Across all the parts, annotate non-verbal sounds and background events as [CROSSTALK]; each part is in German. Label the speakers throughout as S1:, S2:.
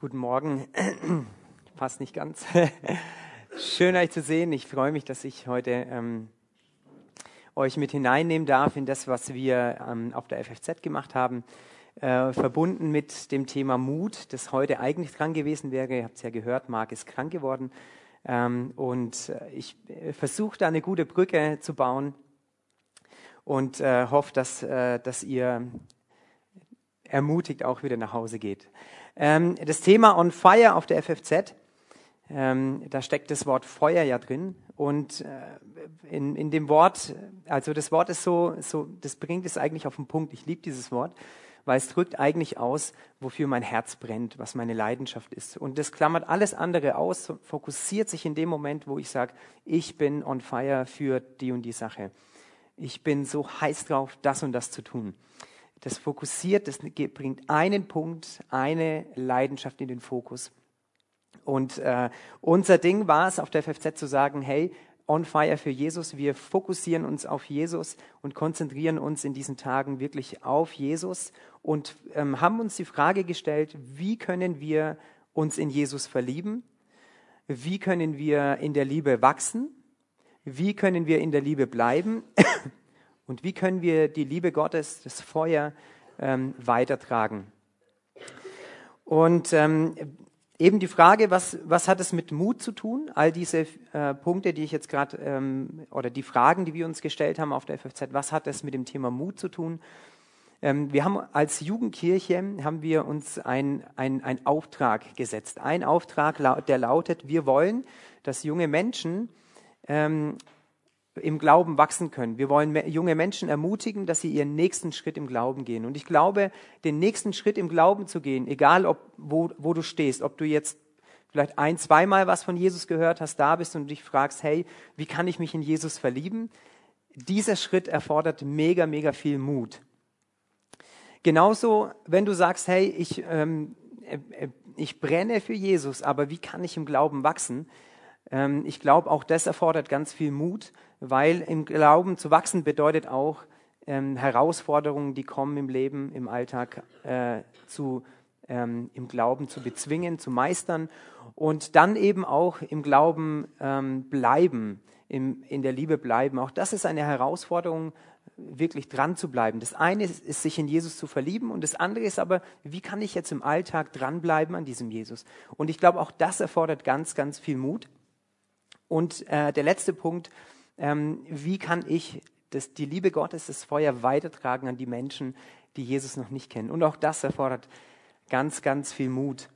S1: Guten Morgen. [CLEARS THROAT] Passt nicht ganz. [LAUGHS] Schön euch zu sehen. Ich freue mich, dass ich heute ähm, euch mit hineinnehmen darf in das, was wir ähm, auf der FFZ gemacht haben, äh, verbunden mit dem Thema Mut, das heute eigentlich dran gewesen wäre. Ihr habt es ja gehört, Marc ist krank geworden. Ähm, und äh, ich äh, versuche da eine gute Brücke zu bauen und äh, hoffe, dass, äh, dass ihr ermutigt auch wieder nach Hause geht. Ähm, das Thema On Fire auf der FFZ, ähm, da steckt das Wort Feuer ja drin. Und äh, in, in dem Wort, also das Wort ist so, so, das bringt es eigentlich auf den Punkt. Ich liebe dieses Wort, weil es drückt eigentlich aus, wofür mein Herz brennt, was meine Leidenschaft ist. Und das klammert alles andere aus, fokussiert sich in dem Moment, wo ich sage, ich bin on fire für die und die Sache. Ich bin so heiß drauf, das und das zu tun das fokussiert, das bringt einen Punkt, eine Leidenschaft in den Fokus. Und äh, unser Ding war es, auf der FFZ zu sagen, hey, on fire für Jesus. Wir fokussieren uns auf Jesus und konzentrieren uns in diesen Tagen wirklich auf Jesus und ähm, haben uns die Frage gestellt, wie können wir uns in Jesus verlieben? Wie können wir in der Liebe wachsen? Wie können wir in der Liebe bleiben? Und wie können wir die Liebe Gottes, das Feuer ähm, weitertragen? Und ähm, eben die Frage, was, was hat es mit Mut zu tun? All diese äh, Punkte, die ich jetzt gerade, ähm, oder die Fragen, die wir uns gestellt haben auf der FFZ, was hat es mit dem Thema Mut zu tun? Ähm, wir haben als Jugendkirche, haben wir uns einen ein Auftrag gesetzt. Ein Auftrag, der lautet, wir wollen, dass junge Menschen ähm, im Glauben wachsen können. Wir wollen junge Menschen ermutigen, dass sie ihren nächsten Schritt im Glauben gehen. Und ich glaube, den nächsten Schritt im Glauben zu gehen, egal ob, wo, wo du stehst, ob du jetzt vielleicht ein, zweimal was von Jesus gehört hast, da bist und dich fragst, hey, wie kann ich mich in Jesus verlieben? Dieser Schritt erfordert mega, mega viel Mut. Genauso, wenn du sagst, hey, ich, ähm, äh, äh ich brenne für Jesus, aber wie kann ich im Glauben wachsen? Ähm, ich glaube, auch das erfordert ganz viel Mut, weil im Glauben zu wachsen bedeutet auch, ähm, Herausforderungen, die kommen im Leben, im Alltag, äh, zu, ähm, im Glauben zu bezwingen, zu meistern und dann eben auch im Glauben ähm, bleiben, im, in der Liebe bleiben. Auch das ist eine Herausforderung, wirklich dran zu bleiben. Das eine ist, ist, sich in Jesus zu verlieben und das andere ist aber, wie kann ich jetzt im Alltag dranbleiben an diesem Jesus? Und ich glaube, auch das erfordert ganz, ganz viel Mut. Und äh, der letzte Punkt, ähm, wie kann ich das, die Liebe Gottes, das Feuer weitertragen an die Menschen, die Jesus noch nicht kennen. Und auch das erfordert ganz, ganz viel Mut.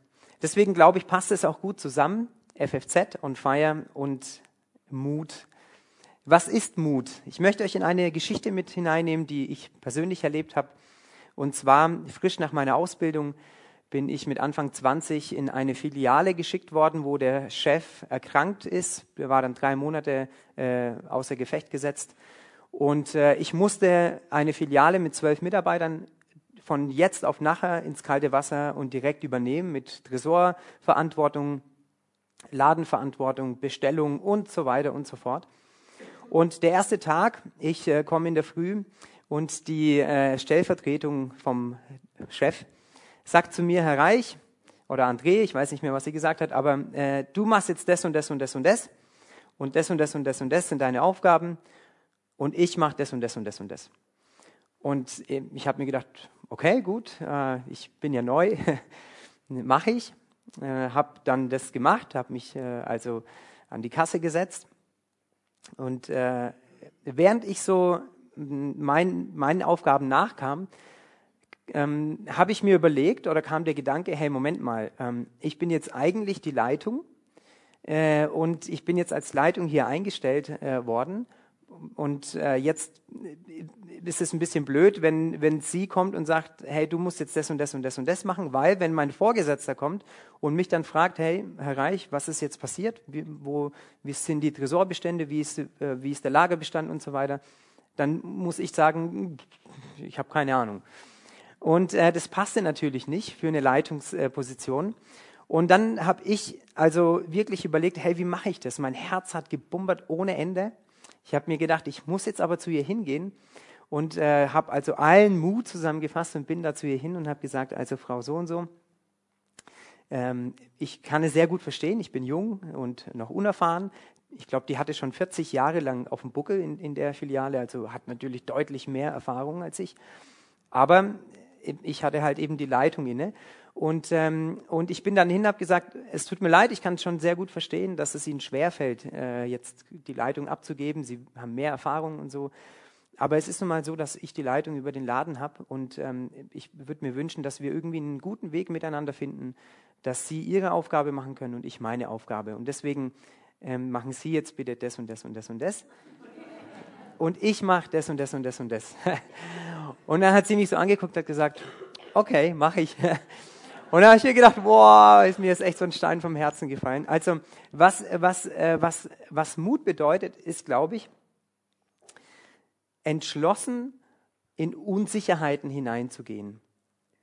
S1: Deswegen glaube ich, passt es auch gut zusammen, FFZ und Fire und Mut. Was ist Mut? Ich möchte euch in eine Geschichte mit hineinnehmen, die ich persönlich erlebt habe. Und zwar frisch nach meiner Ausbildung bin ich mit Anfang 20 in eine Filiale geschickt worden, wo der Chef erkrankt ist. Er war dann drei Monate äh, außer Gefecht gesetzt. Und äh, ich musste eine Filiale mit zwölf Mitarbeitern von jetzt auf nachher ins kalte Wasser und direkt übernehmen mit Tresorverantwortung, Ladenverantwortung, Bestellung und so weiter und so fort. Und der erste Tag, ich äh, komme in der Früh und die äh, Stellvertretung vom Chef sagt zu mir, Herr Reich oder André, ich weiß nicht mehr, was sie gesagt hat, aber äh, du machst jetzt das und das und das und das und das und das und das und das sind deine Aufgaben und ich mache das und das und das und das. Und äh, ich habe mir gedacht, okay, gut, äh, ich bin ja neu, mache ich. Äh, habe dann das gemacht, habe mich äh, also an die Kasse gesetzt und äh, während ich so mein, meinen Aufgaben nachkam, ähm, habe ich mir überlegt oder kam der Gedanke, hey, Moment mal, ähm, ich bin jetzt eigentlich die Leitung äh, und ich bin jetzt als Leitung hier eingestellt äh, worden und äh, jetzt äh, ist es ein bisschen blöd, wenn, wenn sie kommt und sagt, hey, du musst jetzt das und das und das und das machen, weil wenn mein Vorgesetzter kommt und mich dann fragt, hey, Herr Reich, was ist jetzt passiert? Wie, wo, wie sind die Tresorbestände? Wie ist, äh, wie ist der Lagerbestand und so weiter? Dann muss ich sagen, ich habe keine Ahnung. Und äh, das passte natürlich nicht für eine Leitungsposition. Und dann habe ich also wirklich überlegt, hey, wie mache ich das? Mein Herz hat gebumbert ohne Ende. Ich habe mir gedacht, ich muss jetzt aber zu ihr hingehen und äh, habe also allen Mut zusammengefasst und bin da zu ihr hin und habe gesagt, also Frau so und so, Ähm, ich kann es sehr gut verstehen. Ich bin jung und noch unerfahren. Ich glaube, die hatte schon 40 Jahre lang auf dem Buckel in, in der Filiale, also hat natürlich deutlich mehr Erfahrung als ich. Aber ich hatte halt eben die Leitung inne. Und, ähm, und ich bin dann hin, habe gesagt, es tut mir leid, ich kann schon sehr gut verstehen, dass es Ihnen schwerfällt, äh, jetzt die Leitung abzugeben. Sie haben mehr Erfahrung und so. Aber es ist nun mal so, dass ich die Leitung über den Laden habe und ähm, ich würde mir wünschen, dass wir irgendwie einen guten Weg miteinander finden, dass Sie Ihre Aufgabe machen können und ich meine Aufgabe. Und deswegen ähm, machen Sie jetzt bitte das und das und das und das. Und ich mache das und das und das und das. [LAUGHS] Und dann hat sie mich so angeguckt hat gesagt, okay, mache ich. [LAUGHS] Und da habe ich mir gedacht, boah, ist mir jetzt echt so ein Stein vom Herzen gefallen. Also was, was, äh, was, was Mut bedeutet, ist, glaube ich, entschlossen in Unsicherheiten hineinzugehen.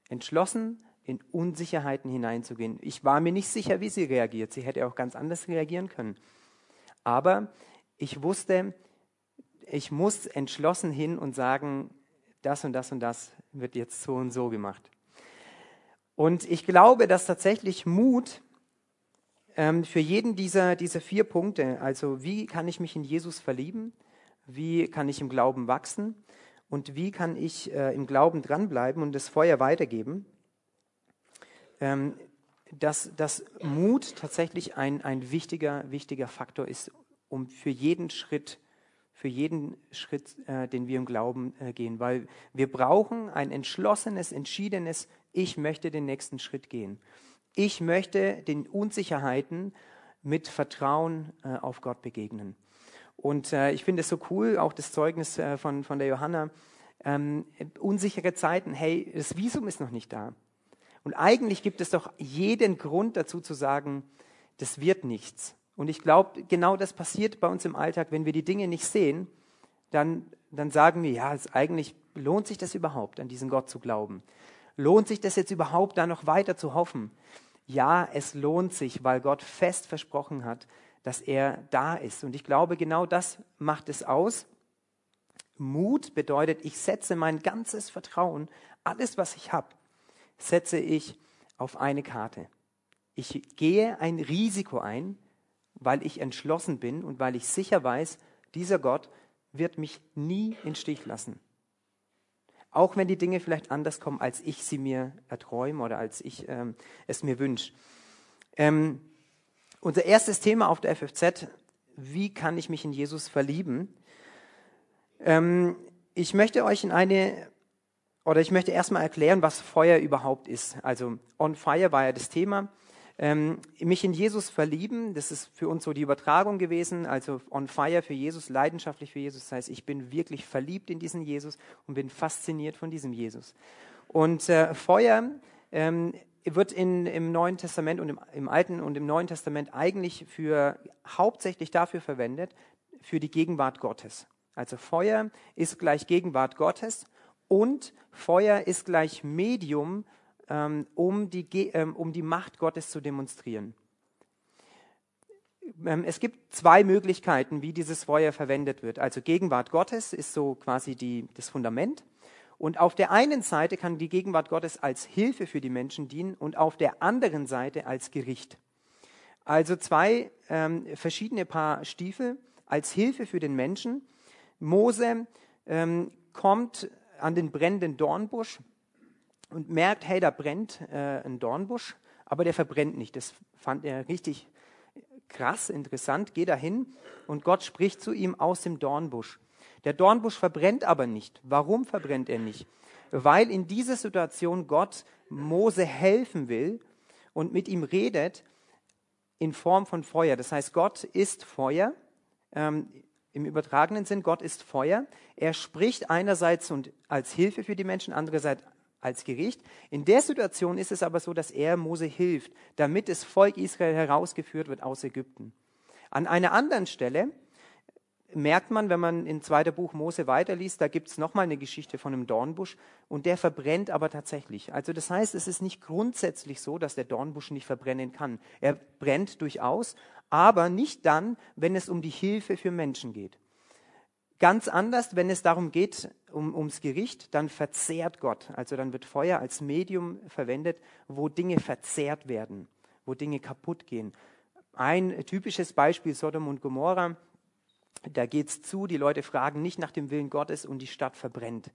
S1: Entschlossen in Unsicherheiten hineinzugehen. Ich war mir nicht sicher, wie sie reagiert. Sie hätte auch ganz anders reagieren können. Aber ich wusste, ich muss entschlossen hin und sagen, das und das und das wird jetzt so und so gemacht. Und ich glaube, dass tatsächlich Mut ähm, für jeden dieser, dieser vier Punkte, also wie kann ich mich in Jesus verlieben, wie kann ich im Glauben wachsen und wie kann ich äh, im Glauben dranbleiben und das Feuer weitergeben, ähm, dass, dass Mut tatsächlich ein, ein wichtiger, wichtiger Faktor ist, um für jeden Schritt für jeden Schritt, äh, den wir im Glauben äh, gehen, weil wir brauchen ein entschlossenes, entschiedenes, ich möchte den nächsten Schritt gehen. Ich möchte den Unsicherheiten mit Vertrauen äh, auf Gott begegnen. Und äh, ich finde es so cool, auch das Zeugnis äh, von, von der Johanna, ähm, unsichere Zeiten, hey, das Visum ist noch nicht da. Und eigentlich gibt es doch jeden Grund dazu zu sagen, das wird nichts. Und ich glaube, genau das passiert bei uns im Alltag, wenn wir die Dinge nicht sehen, dann, dann sagen wir, ja, es eigentlich lohnt sich das überhaupt, an diesen Gott zu glauben? Lohnt sich das jetzt überhaupt, da noch weiter zu hoffen? Ja, es lohnt sich, weil Gott fest versprochen hat, dass er da ist. Und ich glaube, genau das macht es aus. Mut bedeutet, ich setze mein ganzes Vertrauen, alles, was ich habe, setze ich auf eine Karte. Ich gehe ein Risiko ein, weil ich entschlossen bin und weil ich sicher weiß, dieser Gott wird mich nie in Stich lassen. Auch wenn die Dinge vielleicht anders kommen, als ich sie mir erträume oder als ich ähm, es mir wünsche. Ähm, unser erstes Thema auf der FFZ, wie kann ich mich in Jesus verlieben? Ähm, ich möchte euch in eine, oder ich möchte erstmal erklären, was Feuer überhaupt ist. Also On Fire war ja das Thema. Ähm, mich in Jesus verlieben, das ist für uns so die Übertragung gewesen, also on fire für Jesus, leidenschaftlich für Jesus. Das heißt, ich bin wirklich verliebt in diesen Jesus und bin fasziniert von diesem Jesus. Und äh, Feuer ähm, wird in, im Neuen Testament und im, im Alten und im Neuen Testament eigentlich für hauptsächlich dafür verwendet, für die Gegenwart Gottes. Also Feuer ist gleich Gegenwart Gottes und Feuer ist gleich Medium um, die, ähm, um die Macht Gottes zu demonstrieren. Ähm, es gibt zwei Möglichkeiten, wie dieses Feuer verwendet wird. Also Gegenwart Gottes ist so quasi die, das Fundament. Und auf der einen Seite kann die Gegenwart Gottes als Hilfe für die Menschen dienen und auf der anderen Seite als Gericht. Also zwei ähm, verschiedene Paar Stiefel als Hilfe für den Menschen. Mose ähm, kommt an den brennenden Dornbusch und merkt, hey, da brennt äh, ein Dornbusch, aber der verbrennt nicht. Das fand er richtig krass, interessant. Geh dahin und Gott spricht zu ihm aus dem Dornbusch. Der Dornbusch verbrennt aber nicht. Warum verbrennt er nicht? Weil in dieser Situation Gott Mose helfen will und mit ihm redet in Form von Feuer. Das heißt, Gott ist Feuer. Ähm, Im übertragenen Sinn, Gott ist Feuer. Er spricht einerseits und als Hilfe für die Menschen, andererseits als Gericht. In der Situation ist es aber so, dass er Mose hilft, damit das Volk Israel herausgeführt wird aus Ägypten. An einer anderen Stelle merkt man, wenn man in zweiter Buch Mose weiterliest, da gibt es nochmal eine Geschichte von einem Dornbusch und der verbrennt aber tatsächlich. Also das heißt, es ist nicht grundsätzlich so, dass der Dornbusch nicht verbrennen kann. Er brennt durchaus, aber nicht dann, wenn es um die Hilfe für Menschen geht. Ganz anders, wenn es darum geht, um, ums Gericht, dann verzehrt Gott. Also dann wird Feuer als Medium verwendet, wo Dinge verzehrt werden. wo Dinge kaputt gehen. Ein typisches Beispiel Sodom und Gomorra. Da geht es zu, die Leute fragen nicht nach dem Willen Gottes und die Stadt verbrennt.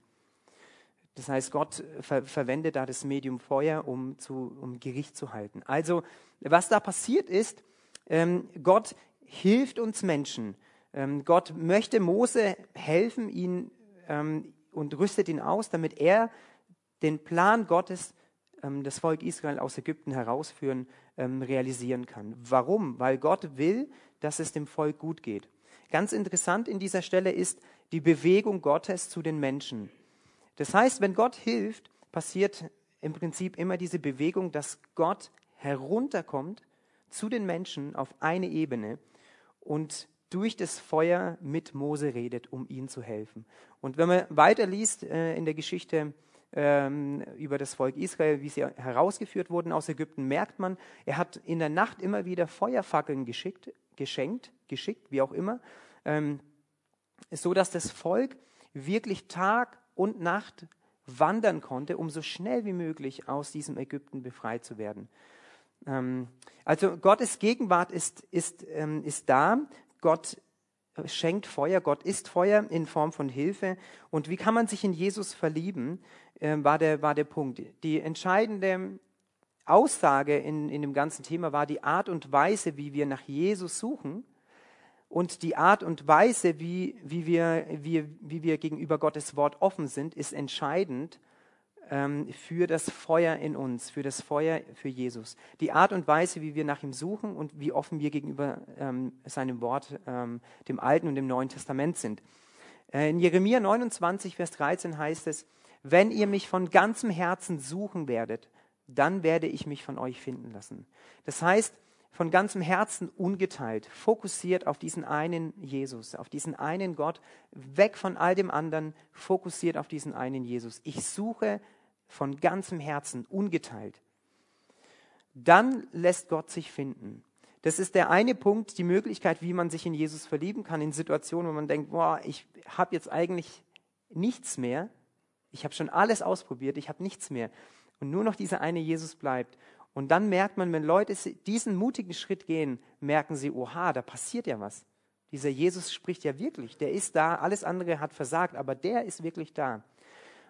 S1: Das heißt, Gott ver verwendet da das Medium Feuer, um, zu, um Gericht zu halten. Also, was da passiert ist, ähm, Gott hilft uns Menschen. Ähm, Gott möchte Mose helfen, ihn ähm, und rüstet ihn aus, damit er den Plan Gottes, ähm, das Volk Israel aus Ägypten herausführen, realisieren kann. Warum? Weil Gott will, dass es dem Volk gut geht. Ganz interessant in dieser Stelle ist die Bewegung Gottes zu den Menschen. Das heißt, wenn Gott hilft, passiert im Prinzip immer diese Bewegung, dass Gott herunterkommt zu den Menschen auf eine Ebene und durch das Feuer mit Mose redet, um ihnen zu helfen. Und wenn man weiterliest äh, in der Geschichte ähm, über das Volk Israel, wie sie herausgeführt wurden aus Ägypten, merkt man, er hat in der Nacht immer wieder Feuerfackeln geschickt, geschenkt, geschickt, wie auch immer, ähm, so dass das Volk wirklich Tag und Nacht wandern konnte, um so schnell wie möglich aus diesem Ägypten befreit zu werden. Ähm, also Gottes Gegenwart ist, ist, ähm, ist da. Gott schenkt Feuer, Gott ist Feuer in Form von Hilfe. Und wie kann man sich in Jesus verlieben, äh, war, der, war der Punkt. Die entscheidende Aussage in, in dem ganzen Thema war die Art und Weise, wie wir nach Jesus suchen und die Art und Weise, wie, wie, wir, wie, wie wir gegenüber Gottes Wort offen sind, ist entscheidend ähm, für das Feuer in uns, für das Feuer für Jesus. Die Art und Weise, wie wir nach ihm suchen und wie offen wir gegenüber ähm, seinem Wort, ähm, dem Alten und dem Neuen Testament sind. Äh, in Jeremia 29, Vers 13 heißt es, wenn ihr mich von ganzem Herzen suchen werdet, dann werde ich mich von euch finden lassen. Das heißt, von ganzem Herzen ungeteilt, fokussiert auf diesen einen Jesus, auf diesen einen Gott, weg von all dem anderen, fokussiert auf diesen einen Jesus. Ich suche von ganzem Herzen, ungeteilt, dann lässt Gott sich finden. Das ist der eine Punkt, die Möglichkeit, wie man sich in Jesus verlieben kann, in Situationen, wo man denkt, boah, ich habe jetzt eigentlich nichts mehr, ich habe schon alles ausprobiert, ich habe nichts mehr. Und nur noch dieser eine Jesus bleibt. Und dann merkt man, wenn Leute diesen mutigen Schritt gehen, merken sie, oha, da passiert ja was. Dieser Jesus spricht ja wirklich, der ist da, alles andere hat versagt, aber der ist wirklich da.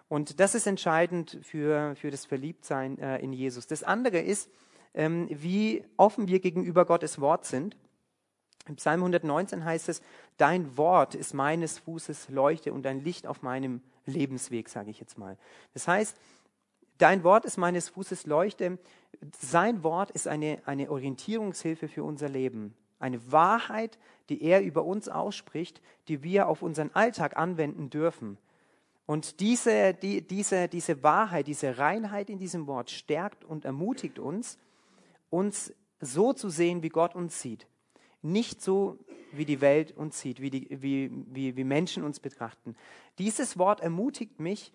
S1: Und das ist entscheidend für, für das Verliebtsein äh, in Jesus. Das andere ist, ähm, wie offen wir gegenüber Gottes Wort sind. Im Psalm 119 heißt es, dein Wort ist meines Fußes Leuchte und ein Licht auf meinem Lebensweg, sage ich jetzt mal. Das heißt, dein Wort ist meines Fußes Leuchte. Sein Wort ist eine, eine Orientierungshilfe für unser Leben. Eine Wahrheit, die er über uns ausspricht, die wir auf unseren Alltag anwenden dürfen. Und diese, die, diese, diese Wahrheit, diese Reinheit in diesem Wort stärkt und ermutigt uns, uns so zu sehen, wie Gott uns sieht. Nicht so, wie die Welt uns sieht, wie, die, wie, wie, wie Menschen uns betrachten. Dieses Wort ermutigt mich,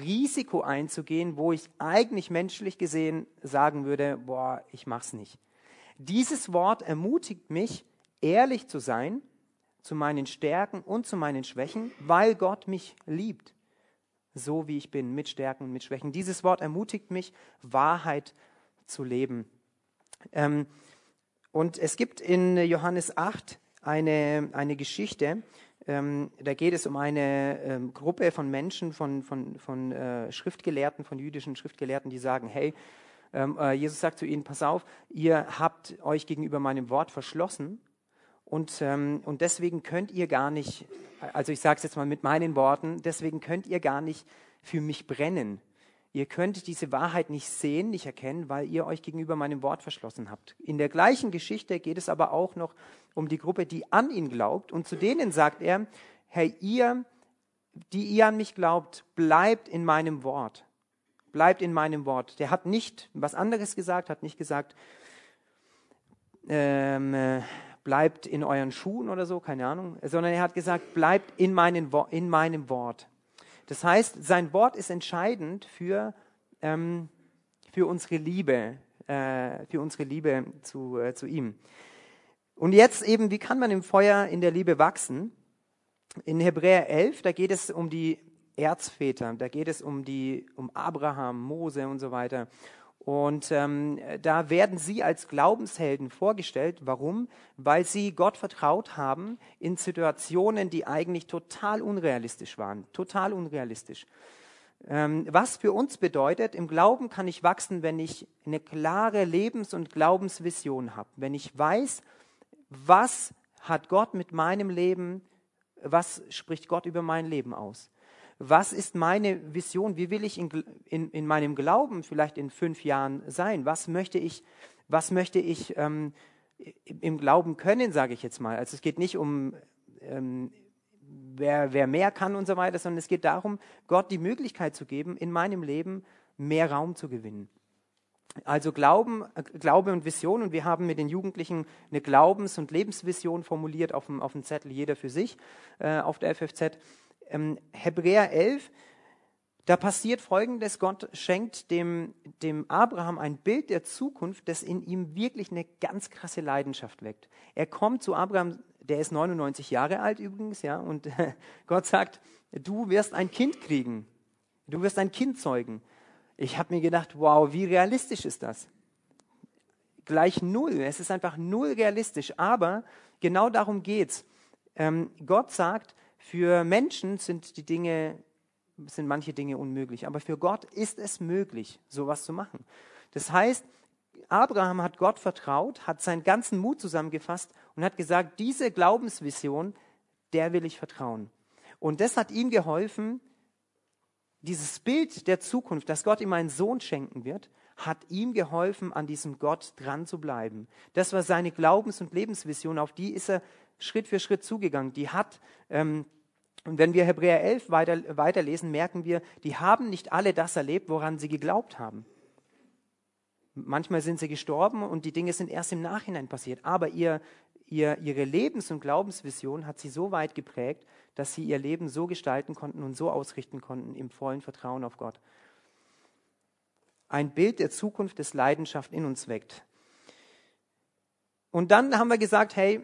S1: Risiko einzugehen, wo ich eigentlich menschlich gesehen sagen würde, boah, ich mach's nicht. Dieses Wort ermutigt mich, ehrlich zu sein zu meinen Stärken und zu meinen Schwächen, weil Gott mich liebt so wie ich bin, mit Stärken und mit Schwächen. Dieses Wort ermutigt mich, Wahrheit zu leben. Ähm, und es gibt in Johannes 8 eine, eine Geschichte, ähm, da geht es um eine ähm, Gruppe von Menschen, von, von, von äh, Schriftgelehrten, von jüdischen Schriftgelehrten, die sagen, hey, ähm, äh, Jesus sagt zu ihnen, pass auf, ihr habt euch gegenüber meinem Wort verschlossen und, ähm, und deswegen könnt ihr gar nicht also ich sage es jetzt mal mit meinen Worten, deswegen könnt ihr gar nicht für mich brennen. Ihr könnt diese Wahrheit nicht sehen, nicht erkennen, weil ihr euch gegenüber meinem Wort verschlossen habt. In der gleichen Geschichte geht es aber auch noch um die Gruppe, die an ihn glaubt. Und zu denen sagt er, hey, ihr, die ihr an mich glaubt, bleibt in meinem Wort. Bleibt in meinem Wort. Der hat nicht was anderes gesagt, hat nicht gesagt, ähm, äh, bleibt in euren Schuhen oder so, keine Ahnung, sondern er hat gesagt, bleibt in, meinen, in meinem Wort. Das heißt, sein Wort ist entscheidend für, ähm, für unsere Liebe, äh, für unsere Liebe zu, äh, zu ihm. Und jetzt eben, wie kann man im Feuer in der Liebe wachsen? In Hebräer 11, da geht es um die Erzväter, da geht es um, die, um Abraham, Mose und so weiter. Und ähm, da werden sie als Glaubenshelden vorgestellt. Warum? Weil sie Gott vertraut haben in Situationen, die eigentlich total unrealistisch waren. Total unrealistisch. Ähm, was für uns bedeutet, im Glauben kann ich wachsen, wenn ich eine klare Lebens- und Glaubensvision habe. Wenn ich weiß, was hat Gott mit meinem Leben, was spricht Gott über mein Leben aus? Was ist meine Vision? Wie will ich in, in, in meinem Glauben vielleicht in fünf Jahren sein? Was möchte ich, was möchte ich ähm, im Glauben können, sage ich jetzt mal. Also es geht nicht um, ähm, wer, wer mehr kann und so weiter, sondern es geht darum, Gott die Möglichkeit zu geben, in meinem Leben mehr Raum zu gewinnen. Also Glauben, äh, Glaube und Vision. Und wir haben mit den Jugendlichen eine Glaubens- und Lebensvision formuliert auf dem, auf dem Zettel, jeder für sich, äh, auf der FFZ ähm, Hebräer 11, da passiert Folgendes, Gott schenkt dem, dem Abraham ein Bild der Zukunft, das in ihm wirklich eine ganz krasse Leidenschaft weckt. Er kommt zu Abraham, der ist 99 Jahre alt übrigens, ja, und äh, [LAUGHS] Gott sagt, du wirst ein Kind kriegen, du wirst ein Kind zeugen. Ich habe mir gedacht, wow, wie realistisch ist das? Gleich null, es ist einfach null realistisch, aber genau darum geht's. Ähm, Gott sagt, für Menschen sind die Dinge, sind manche Dinge unmöglich, aber für Gott ist es möglich, sowas zu machen. Das heißt, Abraham hat Gott vertraut, hat seinen ganzen Mut zusammengefasst und hat gesagt, diese Glaubensvision, der will ich vertrauen. Und das hat ihm geholfen, dieses Bild der Zukunft, dass Gott ihm einen Sohn schenken wird, hat ihm geholfen, an diesem Gott dran zu bleiben. Das war seine Glaubens- und Lebensvision, auf die ist er Schritt für Schritt zugegangen. Die hat, ähm, und wenn wir Hebräer 11 weiter, weiterlesen, merken wir, die haben nicht alle das erlebt, woran sie geglaubt haben. Manchmal sind sie gestorben und die Dinge sind erst im Nachhinein passiert. Aber ihr, ihr, ihre Lebens- und Glaubensvision hat sie so weit geprägt, dass sie ihr Leben so gestalten konnten und so ausrichten konnten im vollen Vertrauen auf Gott. Ein Bild der Zukunft des Leidenschaft in uns weckt. Und dann haben wir gesagt, hey,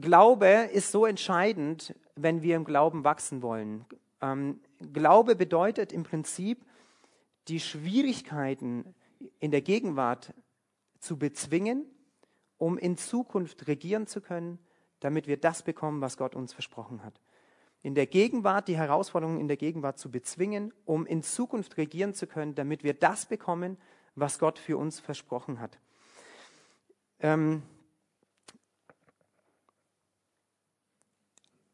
S1: Glaube ist so entscheidend, wenn wir im Glauben wachsen wollen. Ähm, Glaube bedeutet im Prinzip, die Schwierigkeiten in der Gegenwart zu bezwingen, um in Zukunft regieren zu können, damit wir das bekommen, was Gott uns versprochen hat. In der Gegenwart, die Herausforderungen in der Gegenwart zu bezwingen, um in Zukunft regieren zu können, damit wir das bekommen, was Gott für uns versprochen hat. Ähm,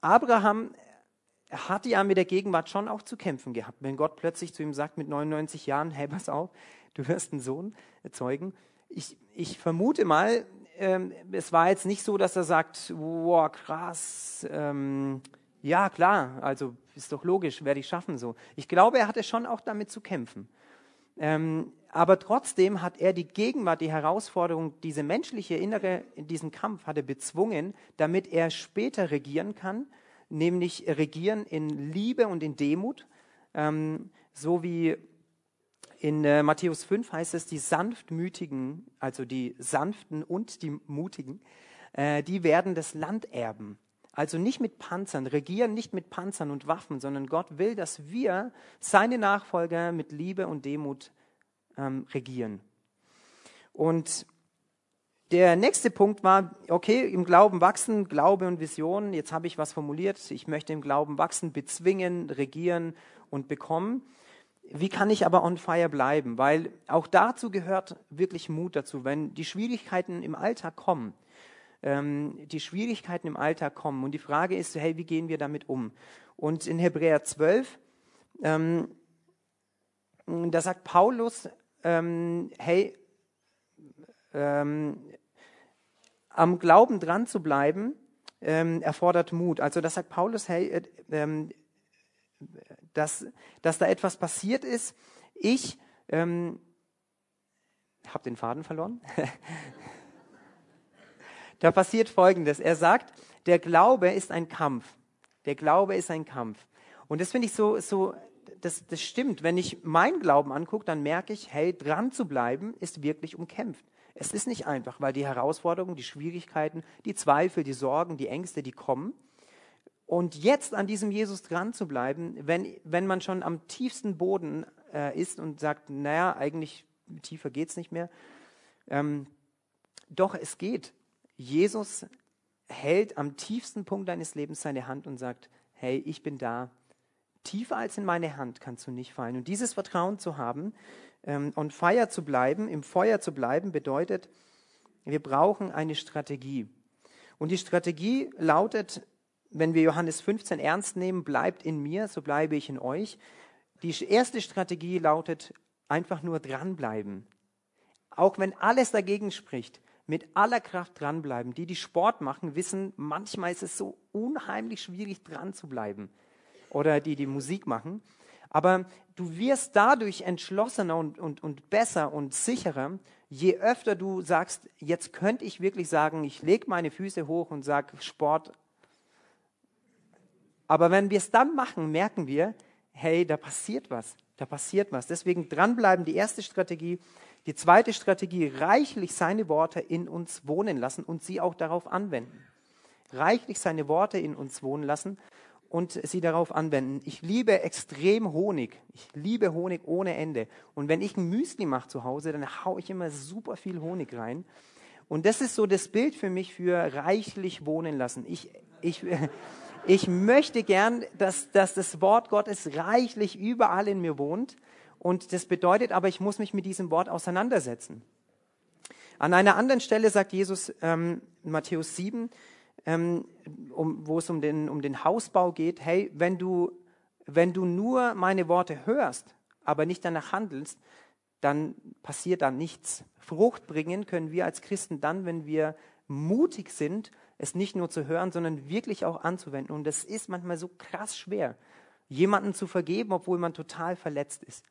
S1: Abraham hatte ja mit der Gegenwart schon auch zu kämpfen gehabt. Wenn Gott plötzlich zu ihm sagt mit 99 Jahren, hey, pass auf, du wirst einen Sohn erzeugen. Ich, ich vermute mal, ähm, es war jetzt nicht so, dass er sagt, wow, krass, ähm, ja klar, also ist doch logisch, werde ich schaffen so. Ich glaube, er hatte schon auch damit zu kämpfen. Ähm, aber trotzdem hat er die Gegenwart, die Herausforderung, diese menschliche innere, diesen Kampf hat er bezwungen, damit er später regieren kann, nämlich regieren in Liebe und in Demut, ähm, so wie in äh, Matthäus 5 heißt es, die Sanftmütigen, also die Sanften und die Mutigen, äh, die werden das Land erben. Also nicht mit Panzern, regieren nicht mit Panzern und Waffen, sondern Gott will, dass wir, seine Nachfolger, mit Liebe und Demut ähm, regieren. Und der nächste Punkt war, okay, im Glauben wachsen, Glaube und Vision. Jetzt habe ich was formuliert. Ich möchte im Glauben wachsen, bezwingen, regieren und bekommen. Wie kann ich aber on fire bleiben? Weil auch dazu gehört wirklich Mut dazu. Wenn die Schwierigkeiten im Alltag kommen, ähm, die Schwierigkeiten im Alltag kommen und die Frage ist, hey, wie gehen wir damit um? Und in Hebräer 12, ähm, da sagt Paulus, ähm, hey, ähm, am Glauben dran zu bleiben, ähm, erfordert Mut. Also das sagt Paulus, hey, äh, ähm, dass, dass da etwas passiert ist. Ich ähm, habe den Faden verloren. [LAUGHS] da passiert Folgendes. Er sagt, der Glaube ist ein Kampf. Der Glaube ist ein Kampf. Und das finde ich so, so das, das stimmt. Wenn ich meinen Glauben angucke, dann merke ich, hey, dran zu bleiben ist wirklich umkämpft. Es ist nicht einfach, weil die Herausforderungen, die Schwierigkeiten, die Zweifel, die Sorgen, die Ängste, die kommen. Und jetzt an diesem Jesus dran zu bleiben, wenn, wenn man schon am tiefsten Boden äh, ist und sagt, naja, eigentlich tiefer geht es nicht mehr. Ähm, doch es geht. Jesus hält am tiefsten Punkt deines Lebens seine Hand und sagt, hey, ich bin da. Tiefer als in meine Hand kannst du nicht fallen. Und dieses Vertrauen zu haben ähm, und Feuer zu bleiben, im Feuer zu bleiben, bedeutet, wir brauchen eine Strategie. Und die Strategie lautet, wenn wir Johannes 15 ernst nehmen, bleibt in mir, so bleibe ich in euch. Die erste Strategie lautet einfach nur dranbleiben. Auch wenn alles dagegen spricht, mit aller Kraft dranbleiben. Die, die Sport machen, wissen, manchmal ist es so unheimlich schwierig dran zu bleiben. Oder die, die Musik machen. Aber du wirst dadurch entschlossener und, und, und besser und sicherer, je öfter du sagst, jetzt könnte ich wirklich sagen, ich lege meine Füße hoch und sage Sport. Aber wenn wir es dann machen, merken wir, hey, da passiert was, da passiert was. Deswegen dranbleiben, die erste Strategie. Die zweite Strategie, reichlich seine Worte in uns wohnen lassen und sie auch darauf anwenden. Reichlich seine Worte in uns wohnen lassen und sie darauf anwenden. Ich liebe extrem Honig. Ich liebe Honig ohne Ende. Und wenn ich ein Müsli mache zu Hause, dann haue ich immer super viel Honig rein. Und das ist so das Bild für mich für reichlich wohnen lassen. Ich, ich, [LAUGHS] ich möchte gern, dass, dass das Wort Gottes reichlich überall in mir wohnt. Und das bedeutet aber, ich muss mich mit diesem Wort auseinandersetzen. An einer anderen Stelle sagt Jesus, ähm, Matthäus 7, ähm, um, wo es um den, um den Hausbau geht, hey, wenn du, wenn du nur meine Worte hörst, aber nicht danach handelst, dann passiert da nichts. Frucht bringen können wir als Christen dann, wenn wir mutig sind, es nicht nur zu hören, sondern wirklich auch anzuwenden. Und das ist manchmal so krass schwer, jemanden zu vergeben, obwohl man total verletzt ist.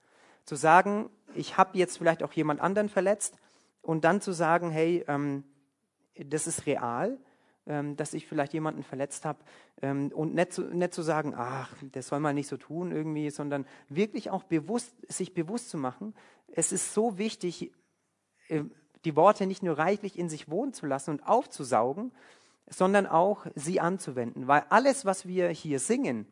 S1: Zu sagen, ich habe jetzt vielleicht auch jemand anderen verletzt und dann zu sagen, hey, ähm, das ist real ähm, dass ich vielleicht jemanden verletzt habe ähm, und nicht zu, nicht zu sagen, ach, das soll man nicht so tun irgendwie, sondern wirklich auch bewusst, sich bewusst zu machen, es ist so wichtig, äh, die Worte nicht nur reichlich in sich wohnen zu lassen und aufzusaugen, sondern auch sie anzuwenden. Weil alles, was wir hier singen,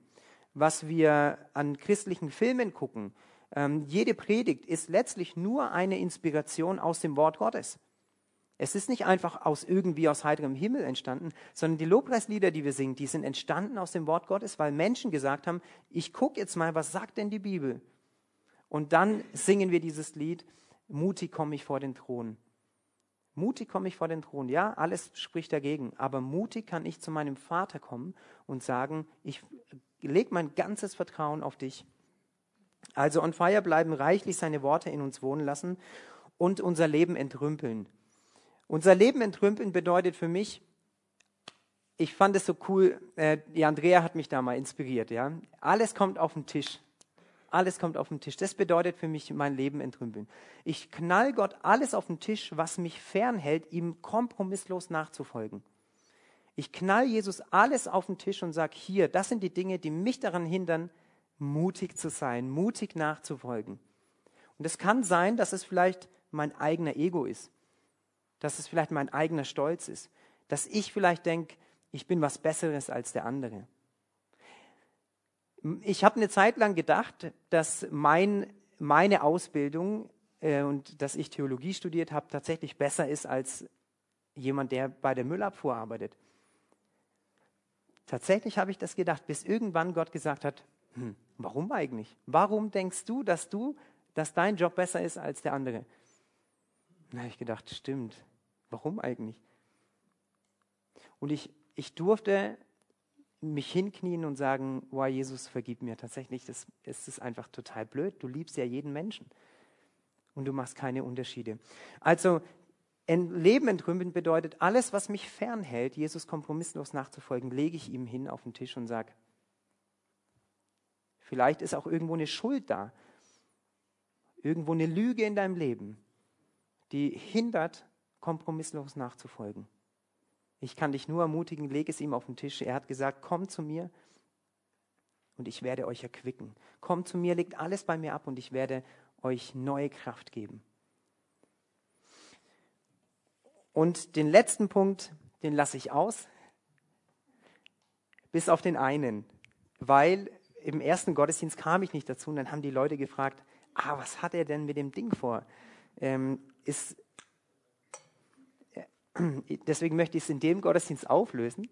S1: was wir an christlichen Filmen gucken, ähm, jede Predigt ist letztlich nur eine Inspiration aus dem Wort Gottes. Es ist nicht einfach aus irgendwie aus heiterem Himmel entstanden, sondern die Lobpreislieder, die wir singen, die sind entstanden aus dem Wort Gottes, weil Menschen gesagt haben, ich gucke jetzt mal, was sagt denn die Bibel? Und dann singen wir dieses Lied, mutig komme ich vor den Thron. Mutig komme ich vor den Thron. Ja, alles spricht dagegen. Aber mutig kann ich zu meinem Vater kommen und sagen, ich lege mein ganzes Vertrauen auf dich. Also on fire bleiben, reichlich seine Worte in uns wohnen lassen und unser Leben entrümpeln. Unser Leben entrümpeln bedeutet für mich, ich fand es so cool, äh, die Andrea hat mich da mal inspiriert, ja. Alles kommt auf den Tisch. Alles kommt auf den Tisch. Das bedeutet für mich mein Leben entrümpeln. Ich knall Gott alles auf den Tisch, was mich fernhält, ihm kompromisslos nachzufolgen. Ich knall Jesus alles auf den Tisch und sage, hier, das sind die Dinge, die mich daran hindern, mutig zu sein, mutig nachzufolgen. Und es kann sein, dass es vielleicht mein eigener Ego ist dass es vielleicht mein eigener Stolz ist, dass ich vielleicht denke, ich bin was Besseres als der andere. Ich habe eine Zeit lang gedacht, dass mein, meine Ausbildung äh, und dass ich Theologie studiert habe, tatsächlich besser ist als jemand, der bei der Müllabfuhr arbeitet. Tatsächlich habe ich das gedacht, bis irgendwann Gott gesagt hat, hm, warum eigentlich? Warum denkst du, dass du, dass dein Job besser ist als der andere? Da habe ich gedacht, stimmt. Warum eigentlich? Und ich, ich durfte mich hinknien und sagen, wow, Jesus, vergib mir. Tatsächlich, das, es ist einfach total blöd. Du liebst ja jeden Menschen. Und du machst keine Unterschiede. Also, Leben entrümpeln bedeutet, alles, was mich fernhält, Jesus kompromisslos nachzufolgen, lege ich ihm hin auf den Tisch und sage, vielleicht ist auch irgendwo eine Schuld da. Irgendwo eine Lüge in deinem Leben, die hindert, kompromisslos nachzufolgen. Ich kann dich nur ermutigen, leg es ihm auf den Tisch. Er hat gesagt, komm zu mir und ich werde euch erquicken. Komm zu mir, legt alles bei mir ab und ich werde euch neue Kraft geben. Und den letzten Punkt, den lasse ich aus, bis auf den einen, weil im ersten Gottesdienst kam ich nicht dazu und dann haben die Leute gefragt, ah, was hat er denn mit dem Ding vor? ähm, ist, äh, [CLEARS THROAT] deswegen möchte ich es in dem Gottesdienst auflösen.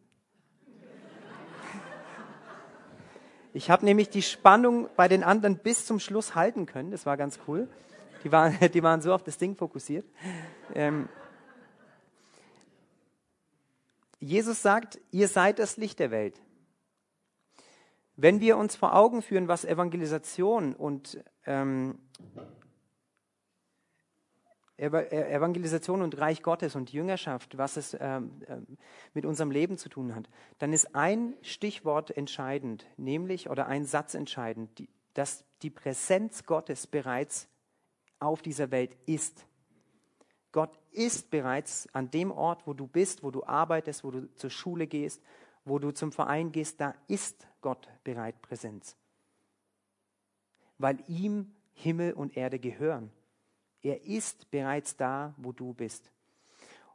S1: Ich habe nämlich die Spannung bei den anderen bis zum Schluss halten können. Das war ganz cool. Die waren, [LAUGHS] die waren so auf das Ding fokussiert. Ähm, Jesus sagt, ihr seid das Licht der Welt. Wenn wir uns vor Augen führen, was Evangelisation und ähm, Evangelisation und Reich Gottes und Jüngerschaft, was es ähm, ähm, mit unserem Leben zu tun hat, dann ist ein Stichwort entscheidend, nämlich oder ein Satz entscheidend, die, dass die Präsenz Gottes bereits auf dieser Welt ist. Gott ist bereits an dem Ort, wo du bist, wo du arbeitest, wo du zur Schule gehst, wo du zum Verein gehst, da ist Gott bereit Präsenz. Weil ihm Himmel und Erde gehören. Er ist bereits da, wo du bist.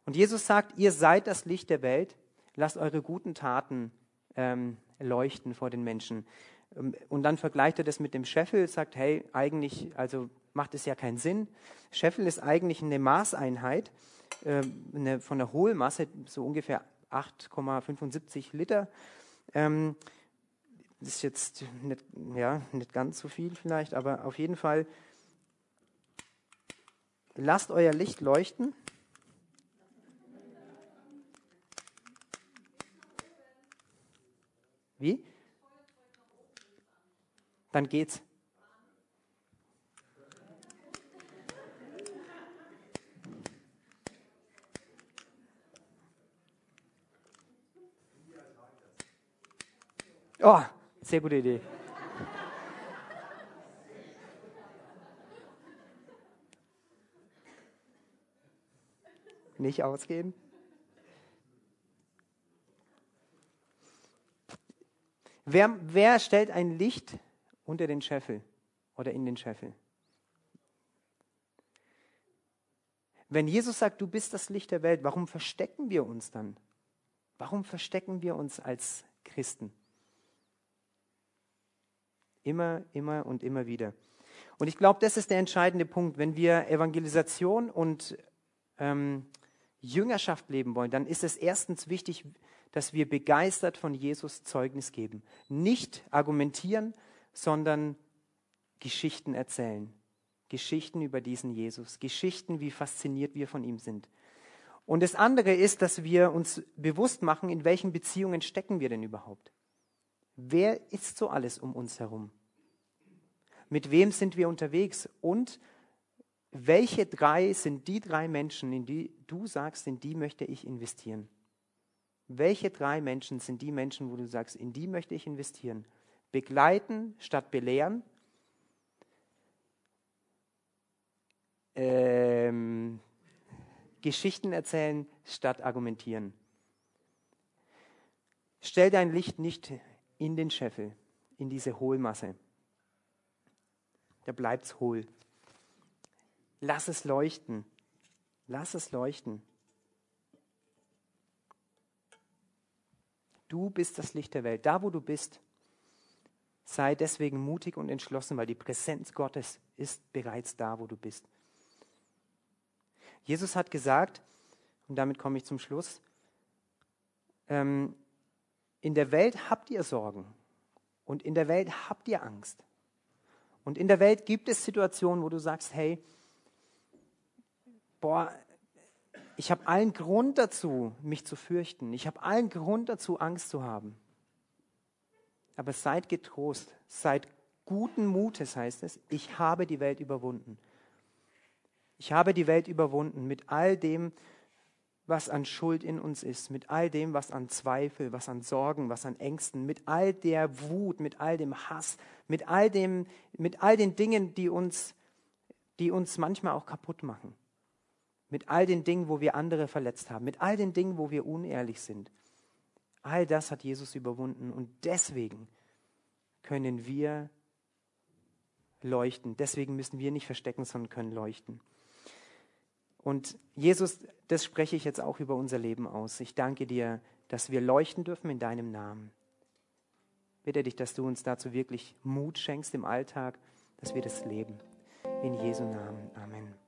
S1: Und Jesus sagt, ihr seid das Licht der Welt, lasst eure guten Taten ähm, leuchten vor den Menschen. Ähm, und dann vergleicht er das mit dem Scheffel, sagt, hey, eigentlich, also macht es ja keinen Sinn. Scheffel ist eigentlich eine Maßeinheit äh, eine, von der Hohlmasse, so ungefähr 8,75 Liter. Ähm, das ist jetzt nicht, ja, nicht ganz so viel vielleicht, aber auf jeden Fall lasst euer Licht leuchten. Wie? Dann geht's. Oh, sehr gute Idee. Nicht ausgehen. Wer, wer stellt ein Licht unter den Scheffel oder in den Scheffel? Wenn Jesus sagt, du bist das Licht der Welt, warum verstecken wir uns dann? Warum verstecken wir uns als Christen? Immer, immer und immer wieder. Und ich glaube, das ist der entscheidende Punkt. Wenn wir Evangelisation und ähm, Jüngerschaft leben wollen, dann ist es erstens wichtig, dass wir begeistert von Jesus Zeugnis geben. Nicht argumentieren, sondern Geschichten erzählen. Geschichten über diesen Jesus. Geschichten, wie fasziniert wir von ihm sind. Und das andere ist, dass wir uns bewusst machen, in welchen Beziehungen stecken wir denn überhaupt. Wer ist so alles um uns herum? Mit wem sind wir unterwegs? Und welche drei sind die drei Menschen, in die du sagst, in die möchte ich investieren? Welche drei Menschen sind die Menschen, wo du sagst, in die möchte ich investieren? Begleiten statt belehren? Ähm, Geschichten erzählen statt argumentieren. Stell dein Licht nicht in den Scheffel, in diese Hohlmasse. Da es hohl. Lass es leuchten. Lass es leuchten. Du bist das Licht der Welt. Da, wo du bist, sei deswegen mutig und entschlossen, weil die Präsenz Gottes ist bereits da, wo du bist. Jesus hat gesagt, und damit komme ich zum Schluss, ähm, in der Welt habt ihr Sorgen und in der Welt habt ihr Angst. Und in der Welt gibt es Situationen, wo du sagst, hey, boah, ich habe allen Grund dazu, mich zu fürchten. Ich habe allen Grund dazu, Angst zu haben. Aber seid getrost, seid guten Mutes, heißt es, ich habe die Welt überwunden. Ich habe die Welt überwunden mit all dem, was an Schuld in uns ist, mit all dem, was an Zweifel, was an Sorgen, was an Ängsten, mit all der Wut, mit all dem Hass, mit all dem, mit all den Dingen, die uns, die uns manchmal auch kaputt machen. Mit all den Dingen, wo wir andere verletzt haben, mit all den Dingen, wo wir unehrlich sind. All das hat Jesus überwunden und deswegen können wir leuchten. Deswegen müssen wir nicht verstecken, sondern können leuchten. Und Jesus, das spreche ich jetzt auch über unser Leben aus. Ich danke dir, dass wir leuchten dürfen in deinem Namen. Bitte dich, dass du uns dazu wirklich Mut schenkst im Alltag, dass wir das leben. In Jesu Namen. Amen.